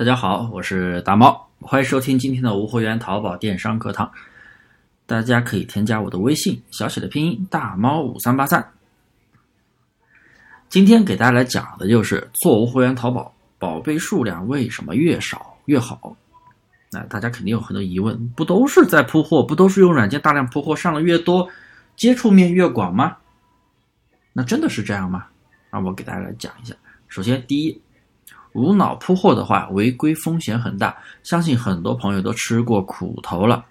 大家好，我是大猫，欢迎收听今天的无货源淘宝电商课堂。大家可以添加我的微信，小写的拼音大猫五三八三。今天给大家来讲的就是做无货源淘宝，宝贝数量为什么越少越好？那大家肯定有很多疑问，不都是在铺货，不都是用软件大量铺货，上的越多，接触面越广吗？那真的是这样吗？那我给大家来讲一下。首先，第一，无脑铺货的话，违规风险很大，相信很多朋友都吃过苦头了，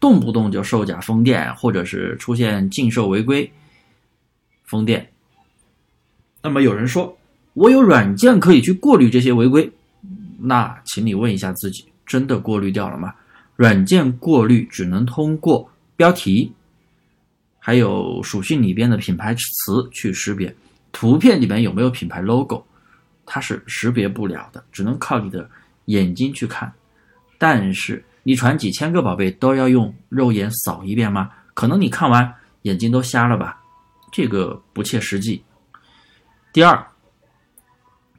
动不动就售假封店，或者是出现禁售违规封店。那么有人说，我有软件可以去过滤这些违规，那请你问一下自己，真的过滤掉了吗？软件过滤只能通过标题。还有属性里边的品牌词去识别，图片里面有没有品牌 logo，它是识别不了的，只能靠你的眼睛去看。但是你传几千个宝贝都要用肉眼扫一遍吗？可能你看完眼睛都瞎了吧，这个不切实际。第二，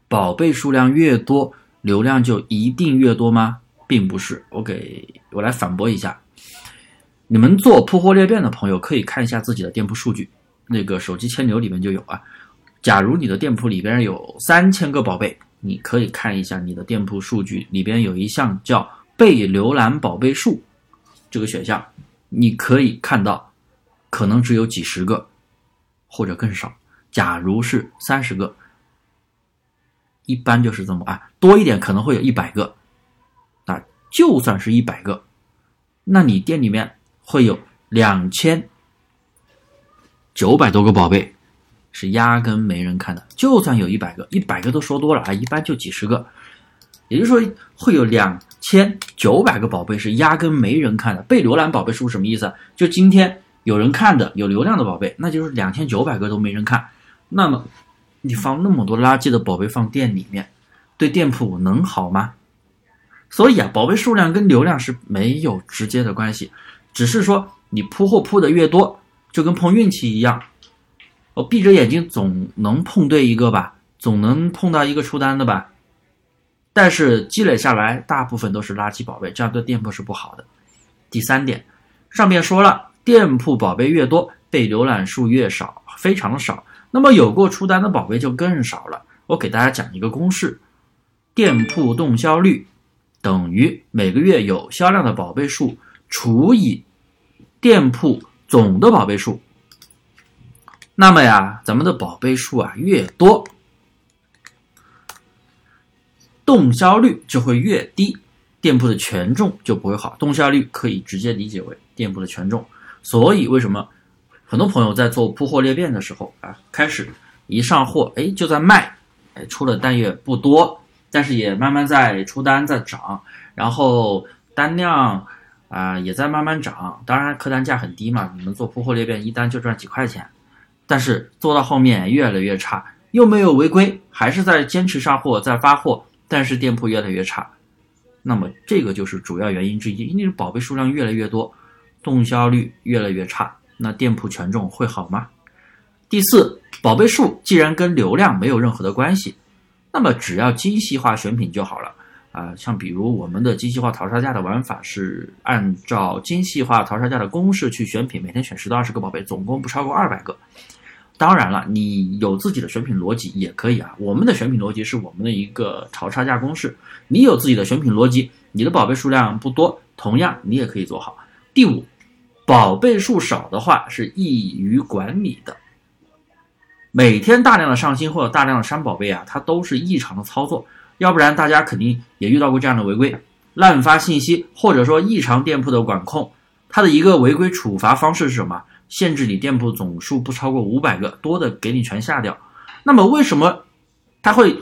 宝贝数量越多，流量就一定越多吗？并不是，我给我来反驳一下。你们做铺货裂变的朋友可以看一下自己的店铺数据，那个手机千牛里面就有啊。假如你的店铺里边有三千个宝贝，你可以看一下你的店铺数据里边有一项叫被浏览宝贝数这个选项，你可以看到可能只有几十个或者更少。假如是三十个，一般就是这么啊，多一点可能会有一百个。啊，就算是一百个，那你店里面。会有两千九百多个宝贝是压根没人看的，就算有一百个，一百个都说多了啊，一般就几十个，也就是说会有两千九百个宝贝是压根没人看的。被浏览宝贝是不是什么意思？就今天有人看的有流量的宝贝，那就是两千九百个都没人看。那么你放那么多垃圾的宝贝放店里面，对店铺能好吗？所以啊，宝贝数量跟流量是没有直接的关系。只是说你铺货铺的越多，就跟碰运气一样，我闭着眼睛总能碰对一个吧，总能碰到一个出单的吧。但是积累下来，大部分都是垃圾宝贝，这样对店铺是不好的。第三点，上面说了，店铺宝贝越多，被浏览数越少，非常少。那么有过出单的宝贝就更少了。我给大家讲一个公式：店铺动销率等于每个月有销量的宝贝数。除以店铺总的宝贝数，那么呀，咱们的宝贝数啊越多，动销率就会越低，店铺的权重就不会好。动销率可以直接理解为店铺的权重。所以为什么很多朋友在做铺货裂变的时候啊，开始一上货，哎，就在卖，哎，出了单也不多，但是也慢慢在出单在涨，然后单量。啊，也在慢慢涨，当然客单价很低嘛。你们做铺货裂变，一单就赚几块钱，但是做到后面越来越差，又没有违规，还是在坚持上货，在发货，但是店铺越来越差。那么这个就是主要原因之一，因为宝贝数量越来越多，动销率越来越差，那店铺权重会好吗？第四，宝贝数既然跟流量没有任何的关系，那么只要精细化选品就好了。啊，像比如我们的精细化淘沙价的玩法是按照精细化淘沙价的公式去选品，每天选十到二十个宝贝，总共不超过二百个。当然了，你有自己的选品逻辑也可以啊。我们的选品逻辑是我们的一个淘差价公式，你有自己的选品逻辑，你的宝贝数量不多，同样你也可以做好。第五，宝贝数少的话是易于管理的，每天大量的上新或者大量的删宝贝啊，它都是异常的操作。要不然大家肯定也遇到过这样的违规，滥发信息或者说异常店铺的管控，它的一个违规处罚方式是什么？限制你店铺总数不超过五百个，多的给你全下掉。那么为什么它会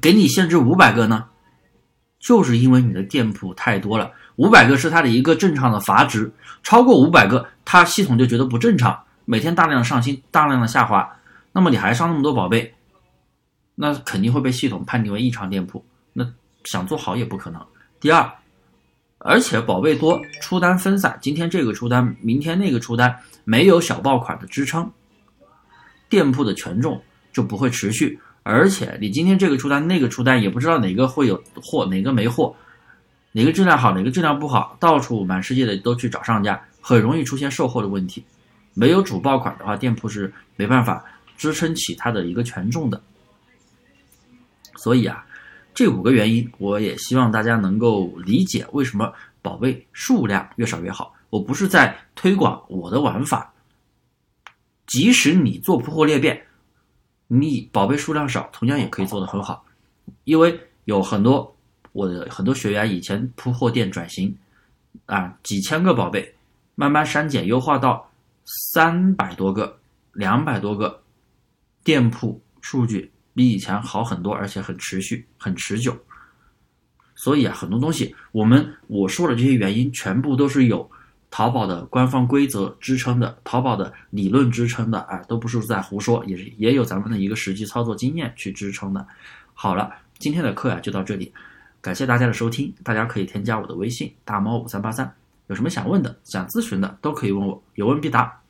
给你限制五百个呢？就是因为你的店铺太多了，五百个是它的一个正常的阀值，超过五百个，它系统就觉得不正常，每天大量的上新，大量的下滑，那么你还上那么多宝贝？那肯定会被系统判定为异常店铺，那想做好也不可能。第二，而且宝贝多，出单分散，今天这个出单，明天那个出单，没有小爆款的支撑，店铺的权重就不会持续。而且你今天这个出单那个出单，也不知道哪个会有货，哪个没货，哪个质量好，哪个质量不好，到处满世界的都去找上家，很容易出现售后的问题。没有主爆款的话，店铺是没办法支撑起它的一个权重的。所以啊，这五个原因，我也希望大家能够理解为什么宝贝数量越少越好。我不是在推广我的玩法，即使你做铺货裂变，你宝贝数量少，同样也可以做得很好。因为有很多我的很多学员以前铺货店转型，啊，几千个宝贝，慢慢删减优化到。三百多个、两百多个店铺数据比以前好很多，而且很持续、很持久。所以啊，很多东西我们我说的这些原因，全部都是有淘宝的官方规则支撑的，淘宝的理论支撑的，啊，都不是在胡说，也是也有咱们的一个实际操作经验去支撑的。好了，今天的课呀就到这里，感谢大家的收听，大家可以添加我的微信大猫五三八三。有什么想问的、想咨询的，都可以问我，有问必答。